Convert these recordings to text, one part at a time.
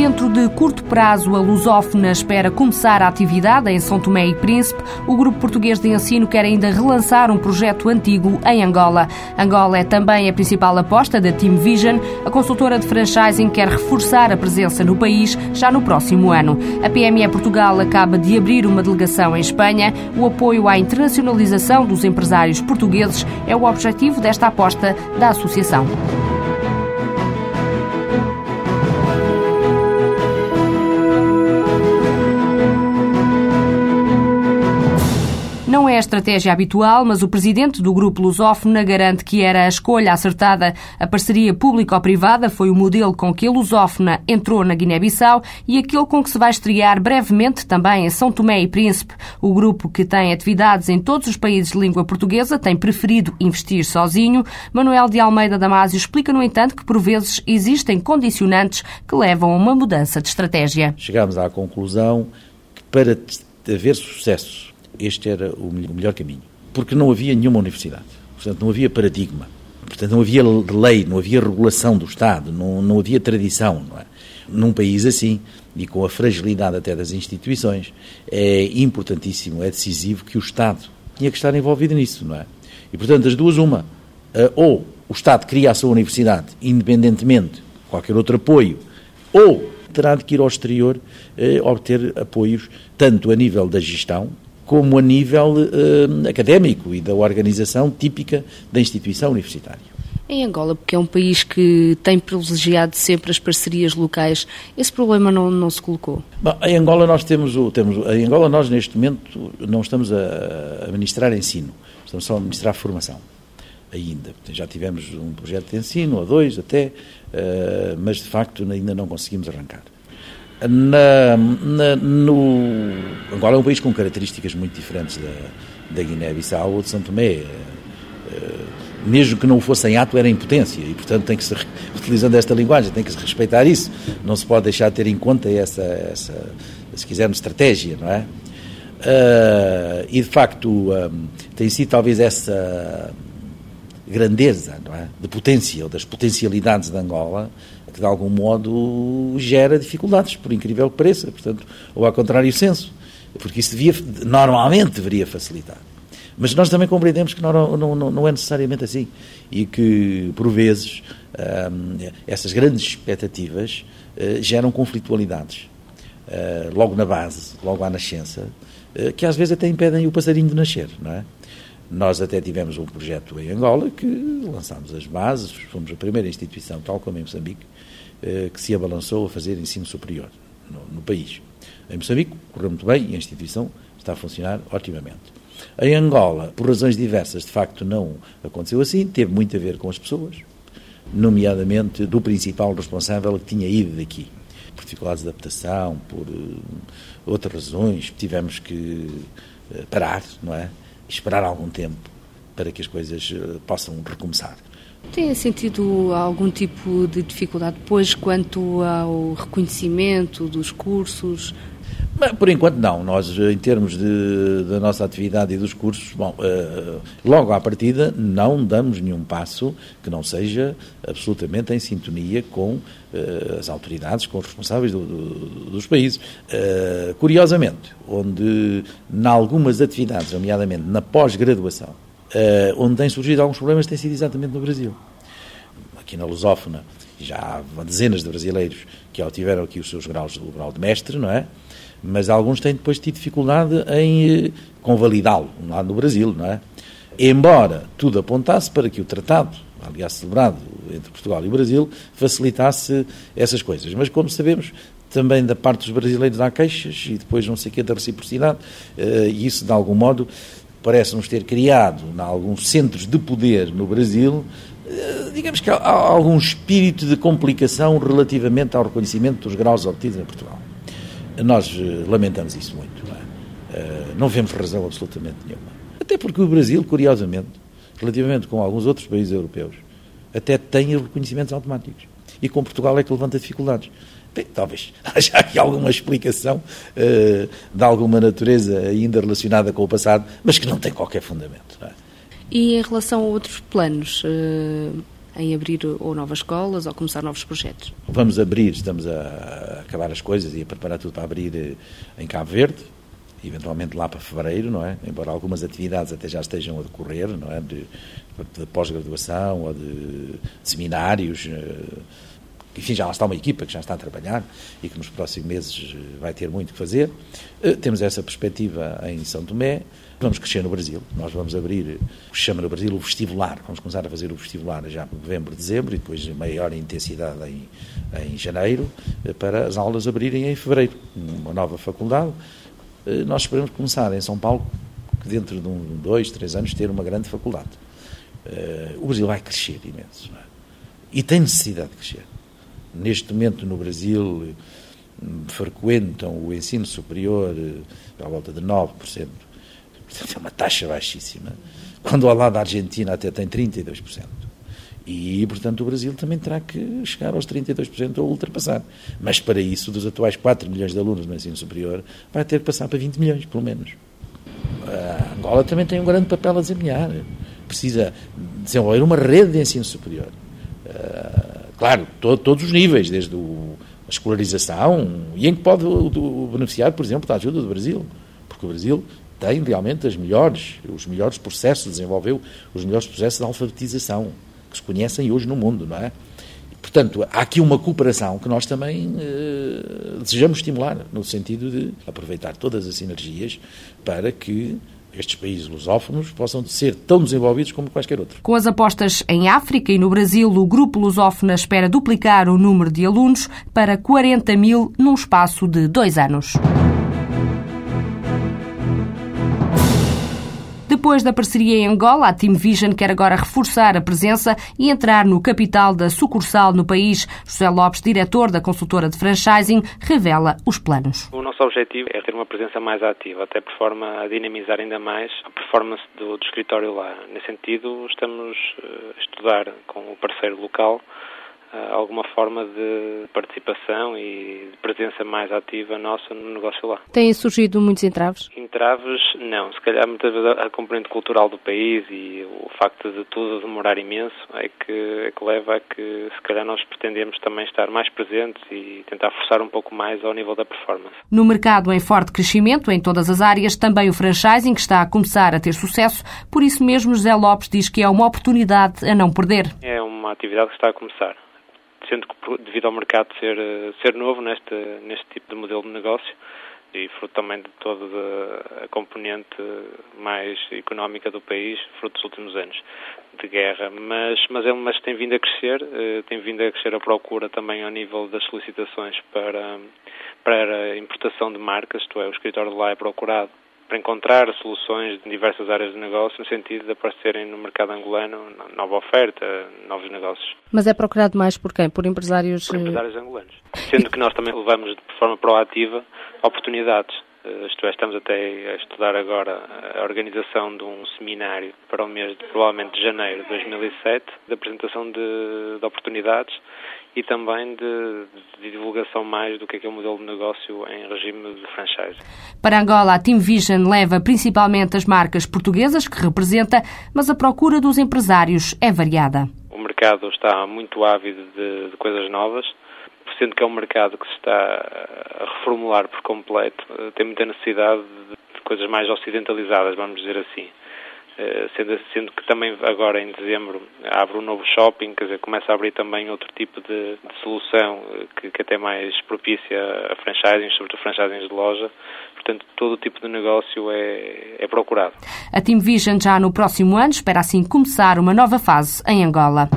Dentro de curto prazo, a lusófona espera começar a atividade em São Tomé e Príncipe. O Grupo Português de Ensino quer ainda relançar um projeto antigo em Angola. Angola é também a principal aposta da Team Vision. A consultora de franchising quer reforçar a presença no país já no próximo ano. A PME Portugal acaba de abrir uma delegação em Espanha. O apoio à internacionalização dos empresários portugueses é o objetivo desta aposta da associação. A estratégia habitual, mas o presidente do Grupo Lusófona garante que era a escolha acertada. A parceria público-privada foi o modelo com que a Lusófona entrou na Guiné-Bissau e aquele com que se vai estrear brevemente também em São Tomé e Príncipe. O grupo, que tem atividades em todos os países de língua portuguesa, tem preferido investir sozinho. Manuel de Almeida Damásio explica, no entanto, que por vezes existem condicionantes que levam a uma mudança de estratégia. Chegámos à conclusão que para haver sucesso este era o melhor caminho. Porque não havia nenhuma universidade, portanto, não havia paradigma, portanto, não havia lei, não havia regulação do Estado, não, não havia tradição. Não é? Num país assim, e com a fragilidade até das instituições, é importantíssimo, é decisivo que o Estado tinha que estar envolvido nisso, não é? E, portanto, as duas, uma, eh, ou o Estado cria a sua universidade, independentemente de qualquer outro apoio, ou terá de ir ao exterior eh, obter apoios, tanto a nível da gestão, como a nível uh, académico e da organização típica da instituição universitária. Em Angola, porque é um país que tem privilegiado sempre as parcerias locais, esse problema não, não se colocou? Bom, em Angola nós temos, o, temos, em Angola nós neste momento não estamos a, a ministrar ensino, estamos só a ministrar formação ainda. Já tivemos um projeto de ensino, ou dois até, uh, mas de facto ainda não conseguimos arrancar. Na, na, no, Angola é um país com características muito diferentes da, da Guiné-Bissau ou de São Tomé. Eh, mesmo que não fosse em ato, era em potência e, portanto, tem que se, utilizando esta linguagem, tem que se respeitar isso. Não se pode deixar de ter em conta essa, essa se quisermos, estratégia, não é? Uh, e, de facto, um, tem sido talvez essa grandeza, é? De potência, ou das potencialidades de Angola, que de algum modo gera dificuldades, por incrível que pareça, portanto, ou ao contrário senso, porque isso devia, normalmente deveria facilitar. Mas nós também compreendemos que não, não, não é necessariamente assim e que, por vezes, hum, essas grandes expectativas uh, geram conflitualidades, uh, logo na base, logo à nascença, uh, que às vezes até impedem o passarinho de nascer, não é? Nós até tivemos um projeto em Angola que lançámos as bases, fomos a primeira instituição, tal como em Moçambique, eh, que se abalançou a fazer ensino superior no, no país. Em Moçambique correu muito bem e a instituição está a funcionar otimamente. Em Angola, por razões diversas, de facto não aconteceu assim, teve muito a ver com as pessoas, nomeadamente do principal responsável que tinha ido daqui. Por dificuldades de adaptação, por uh, outras razões, tivemos que uh, parar, não é? Esperar algum tempo para que as coisas eh, possam recomeçar. Tem sentido algum tipo de dificuldade depois quanto ao reconhecimento dos cursos? Por enquanto não. Nós, em termos de, da nossa atividade e dos cursos, bom, uh, logo à partida não damos nenhum passo que não seja absolutamente em sintonia com uh, as autoridades, com os responsáveis do, do, dos países. Uh, curiosamente, onde, em algumas atividades, nomeadamente na pós-graduação, onde têm surgido alguns problemas, tem sido exatamente no Brasil. Aqui na Lusófona, já há dezenas de brasileiros que tiveram aqui os seus graus, o grau de mestre, não é? Mas alguns têm depois tido dificuldade em eh, convalidá-lo, lá no Brasil, não é? Embora tudo apontasse para que o tratado, aliás celebrado entre Portugal e o Brasil, facilitasse essas coisas. Mas, como sabemos, também da parte dos brasileiros há queixas e depois não sei o que da reciprocidade, eh, e isso, de algum modo, parece-nos ter criado, em alguns centros de poder no Brasil, eh, digamos que há algum espírito de complicação relativamente ao reconhecimento dos graus obtidos em Portugal. Nós eh, lamentamos isso muito. Não, é? Eh, não vemos razão absolutamente nenhuma. Até porque o Brasil, curiosamente, relativamente com alguns outros países europeus, até tem reconhecimentos automáticos. E com Portugal é que levanta dificuldades. Bem, talvez haja aqui alguma explicação uh, de alguma natureza ainda relacionada com o passado, mas que não tem qualquer fundamento. É? E em relação a outros planos, em abrir ou novas escolas ou começar novos projetos? Vamos abrir, estamos a acabar as coisas e a preparar tudo para abrir eh, em Cabo Verde, eventualmente lá para fevereiro, não é? Embora algumas atividades até já estejam a decorrer, não é? De, de pós-graduação ou de, de seminários. Enfim, já lá está uma equipa que já está a trabalhar e que nos próximos meses eh, vai ter muito que fazer. Eh, temos essa perspectiva em São Tomé. Vamos crescer no Brasil. Nós vamos abrir o que se chama no Brasil o vestibular. Vamos começar a fazer o vestibular já em novembro, dezembro e depois maior intensidade em, em janeiro eh, para as aulas abrirem em fevereiro. Uma nova faculdade. Nós esperamos começar em São Paulo, dentro de um, dois, três anos, ter uma grande faculdade. O Brasil vai crescer imenso. É? E tem necessidade de crescer neste momento no Brasil frequentam o ensino superior eh, à volta de 9%. Portanto, é uma taxa baixíssima. Quando ao lado da Argentina até tem 32%. E, portanto, o Brasil também terá que chegar aos 32% ou ultrapassar. Mas, para isso, dos atuais 4 milhões de alunos no ensino superior, vai ter que passar para 20 milhões, pelo menos. A Angola também tem um grande papel a desempenhar. Precisa desenvolver uma rede de ensino superior. Claro, to, todos os níveis, desde o, a escolarização, e em que pode o, o, beneficiar, por exemplo, da ajuda do Brasil, porque o Brasil tem realmente as melhores, os melhores processos, desenvolveu os melhores processos de alfabetização que se conhecem hoje no mundo, não é? Portanto, há aqui uma cooperação que nós também eh, desejamos estimular, no sentido de aproveitar todas as sinergias para que estes países lusófonos possam ser tão desenvolvidos como quaisquer outros. Com as apostas em África e no Brasil, o Grupo Lusófona espera duplicar o número de alunos para 40 mil num espaço de dois anos. Depois da parceria em Angola, a Team Vision quer agora reforçar a presença e entrar no capital da sucursal no país. José Lopes, diretor da consultora de franchising, revela os planos. O nosso objetivo é ter uma presença mais ativa, até por forma a dinamizar ainda mais a performance do, do escritório lá. Nesse sentido, estamos eh, a estudar com o parceiro local alguma forma de participação e de presença mais ativa nossa no negócio lá. Têm surgido muitos entraves? Entraves, não. Se calhar muitas vezes a componente cultural do país e o facto de tudo demorar imenso é que, é que leva a que se calhar nós pretendemos também estar mais presentes e tentar forçar um pouco mais ao nível da performance. No mercado em forte crescimento em todas as áreas, também o franchising está a começar a ter sucesso, por isso mesmo José Lopes diz que é uma oportunidade a não perder. É uma atividade que está a começar sendo que devido ao mercado ser, eh, ser novo neste, neste tipo de modelo de negócio e fruto também de toda a componente mais económica do país, fruto dos últimos anos de guerra, mas, mas, é, mas tem vindo a crescer, eh, tem vindo a crescer a procura também ao nível das solicitações para, para importação de marcas, isto é, o escritório de lá é procurado para encontrar soluções em diversas áreas de negócio no sentido de aparecerem no mercado angolano nova oferta, novos negócios. Mas é procurado mais por quem? Por empresários... Por empresários angolanos. Sendo que nós também levamos de forma proativa oportunidades. Eh, isto é, estamos até a estudar agora a organização de um seminário para o mês, de, provavelmente de janeiro de 2007, de apresentação de, de oportunidades e também de, de, divulgação mais do que que o modelo de negócio em regime de franchise. Para Angola, a Team Vision leva principalmente as marcas portuguesas que representa, mas a procura dos empresários é variada. O mercado está muito ávido de, de coisas novas, sendo que é um mercado que se está a reformular por completo, tem muita necessidade de coisas mais ocidentalizadas, vamos dizer assim. Eh, sendo, sendo que também agora em dezembro abre um novo shopping, quer dizer, começa a abrir também outro tipo de, de solução eh, que, que até mais propicia a franchising, sobretudo franchising de loja. Portanto, todo o tipo de negócio é, é procurado. A Team Vision já no próximo ano espera assim começar uma nova fase em Angola.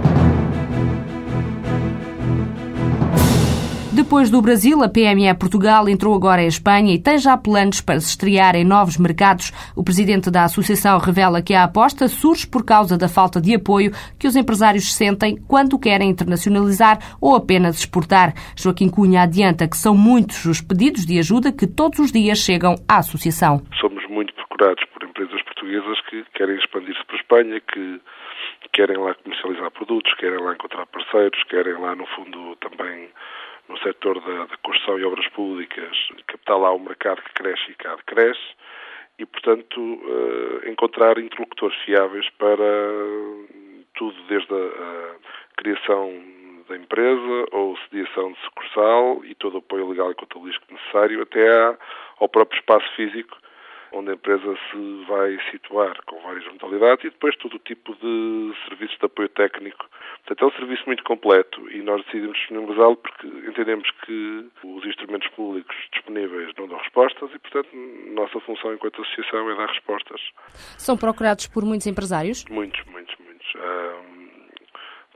Depois do Brasil, a PME Portugal entrou agora em Espanha e tem já planos para se estrear em novos mercados. O presidente da associação revela que a aposta surge por causa da falta de apoio que os empresários sentem quando querem internacionalizar ou apenas exportar. Joaquim Cunha adianta que são muitos os pedidos de ajuda que todos os dias chegam à associação. Somos muito procurados por empresas portuguesas que querem expandir-se para a Espanha, que querem lá comercializar produtos, querem lá encontrar parceiros, querem lá, no fundo, também no setor da, da, construção e obras públicas, captar lá o mercado que cresce e cá cresce, e, portanto, uh, encontrar interlocutores fiáveis para tudo, desde a, criação da empresa ou sediação de sucursal e todo o apoio legal e contabilístico necessário até ao próprio espaço físico onde a empresa se vai situar, com várias modalidades, e depois todo o tipo de serviços de apoio técnico. Portanto, é um serviço muito completo e nós decidimos disponibilizá-lo porque entendemos que os instrumentos públicos disponíveis não dão respostas e, portanto, nossa função enquanto associação é dar respostas. São procurados por muitos empresários? Muitos, muitos, muitos.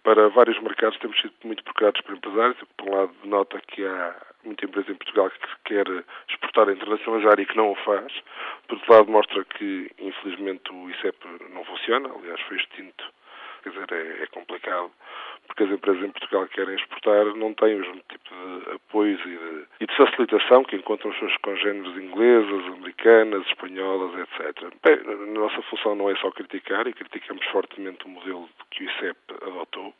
para vários mercados temos sido muito procurados por empresários. Por um lado, nota que há muita empresa em Portugal que quer exportar a internacionalizar e que não o faz. Por outro lado, mostra que, infelizmente, o ICEP não funciona. Aliás, foi extinto. Quer dizer, é, é complicado, porque as empresas em Portugal que querem exportar não têm o mesmo tipo de apoios e de, e de facilitação que encontram os seus congêneres inglesas, americanas, espanholas, etc. Bem, a nossa função não é só criticar, e criticamos fortemente o modelo que o ICEP adotou,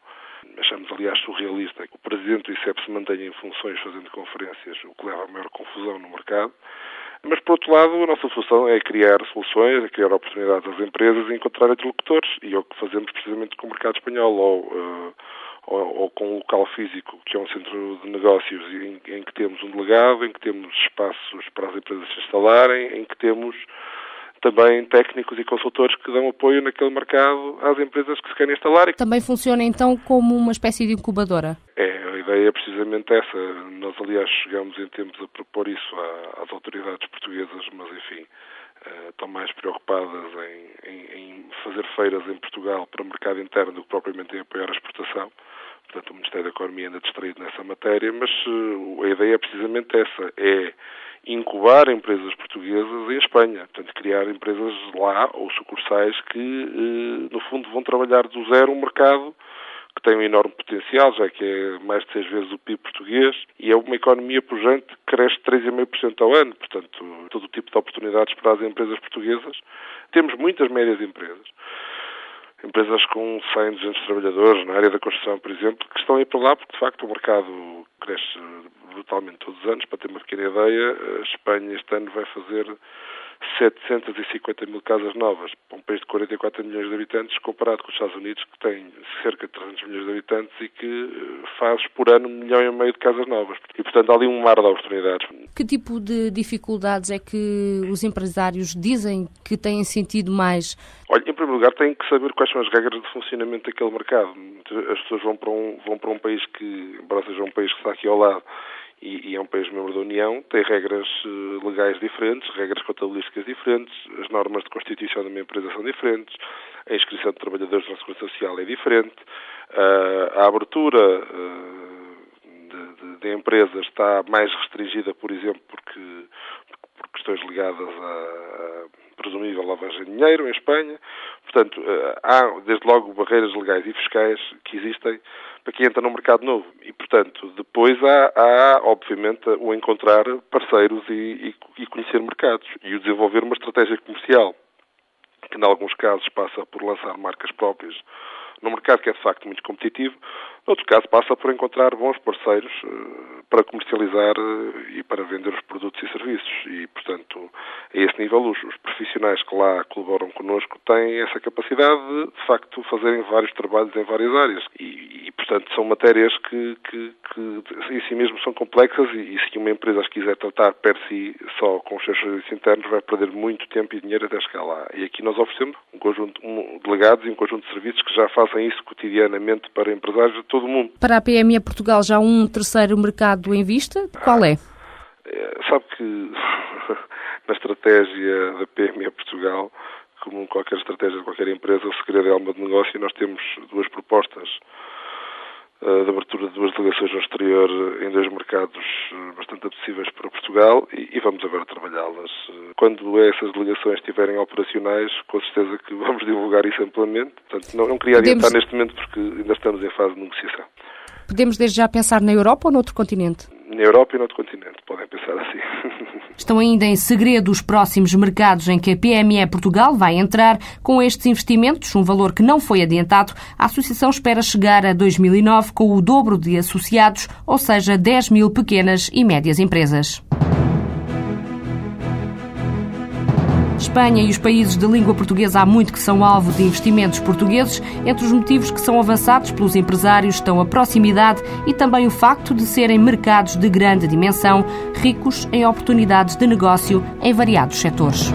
Achamos, aliás, surrealista que o presidente do ICEP se mantenha em funções fazendo conferências, o que leva a maior confusão no mercado. Mas, por outro lado, a nossa função é criar soluções, é criar oportunidades às empresas e encontrar interlocutores. E é o que fazemos precisamente com o mercado espanhol, ou, uh, ou, ou, com o local físico, que é um centro de negócios em, em que temos um delegado, em que temos espaços para as empresas se instalarem, em que temos também técnicos e consultores que dão apoio naquele mercado às empresas que se querem instalar. Também funciona então como uma espécie de incubadora? É, a ideia é precisamente essa. Nós, aliás, chegamos em tempos a propor isso às autoridades portuguesas, mas enfim, eh, estão mais preocupadas em, em, em fazer feiras em Portugal para o mercado interno do que propriamente em apoiar a exportação. Portanto, o Ministério da Economia anda distraído nessa matéria, mas uh, a ideia é precisamente essa, é incubar empresas portuguesas em Espanha, portanto, criar empresas lá ou sucursais que, uh, no fundo, vão trabalhar do zero um mercado que tem um enorme potencial, já que é mais de seis vezes o PIB português, e é uma economia pujante que cresce 3,5% ao ano, portanto, todo o tipo de oportunidades para as empresas portuguesas. Temos muitas médias empresas empresas com 100, 200 trabalhadores na área da construção, por exemplo, que estão aí para lá porque, de facto, o mercado cresce brutalmente todos os anos. Para ter uma pequena ideia, a Espanha este ano vai fazer 750 mil casas novas para um país de 44 milhões de habitantes, comparado com os Estados Unidos, que tem cerca de 300 milhões de habitantes e que eh, faz por ano um milhão e meio de casas novas. E, portanto, há ali um mar de oportunidades. Que tipo de dificuldades é que os empresários dizem que têm sentido mais? Olha, em primeiro lugar, têm que saber quais são as regras de funcionamento daquele mercado. As pessoas vão para um, vão para um país que, embora seja um país que está aqui ao lado, e, e, é um país membro da União, tem regras uh, legais diferentes, regras contabilísticas diferentes, as normas de constituição de uma empresa são diferentes, a inscrição de trabalhadores na Segurança Social é diferente, uh, a abertura uh, de, de, de, empresas está mais restringida, por exemplo, porque, por questões ligadas a, a presumível lavagem de dinheiro em Espanha. Portanto, há desde logo barreiras legais e fiscais que existem para quem entra no mercado novo. E, portanto, depois há, há obviamente, o encontrar parceiros e, e, e conhecer mercados e o desenvolver uma estratégia comercial, que, em alguns casos, passa por lançar marcas próprias no mercado que é de facto muito competitivo. No outro caso, passa por encontrar bons parceiros uh, para comercializar uh, e para vender os produtos e serviços. E, portanto, a esse nível, os, os, profissionais que lá colaboram connosco têm essa capacidade de, de facto, fazerem vários trabalhos em várias áreas. E, e portanto, são matérias que, que, que, em si mesmo são complexas e, e, se uma empresa as quiser tratar per si só com os seus serviços internos, vai perder muito tempo e dinheiro até chegar lá. E aqui nós oferecemos um conjunto de delegados e um conjunto de serviços que já fazem isso cotidianamente para empresários de todo o mundo. Para a PME Portugal já há um terceiro mercado em vista? Qual é? é sabe que na estratégia da PME Portugal, como qualquer estratégia de qualquer empresa, o segredo é alma de negócio e nós temos duas propostas de abertura de duas delegações no exterior em dois mercados uh, bastante apetecíveis para Portugal e, vamos agora trabalhá-las. Quando essas delegações estiverem operacionais, com certeza que vamos divulgar isso amplamente. Portanto, não, não queria adiantar Podemos... neste momento porque ainda estamos em fase de negociação. Podemos desde já pensar na Europa ou noutro continente? Na Europa e noutro continente, podem pensar assim. Estão ainda em segredo os próximos mercados em que a PME Portugal vai entrar. Com estes investimentos, um valor que não foi adiantado, a Associação espera chegar a 2009 com o dobro de associados, ou seja, 10 mil pequenas e médias empresas. Espanha e os países de língua portuguesa há muito que são alvo de investimentos portugueses. Entre os motivos que são avançados pelos empresários estão a proximidade e também o facto de serem mercados de grande dimensão, ricos em oportunidades de negócio em variados setores.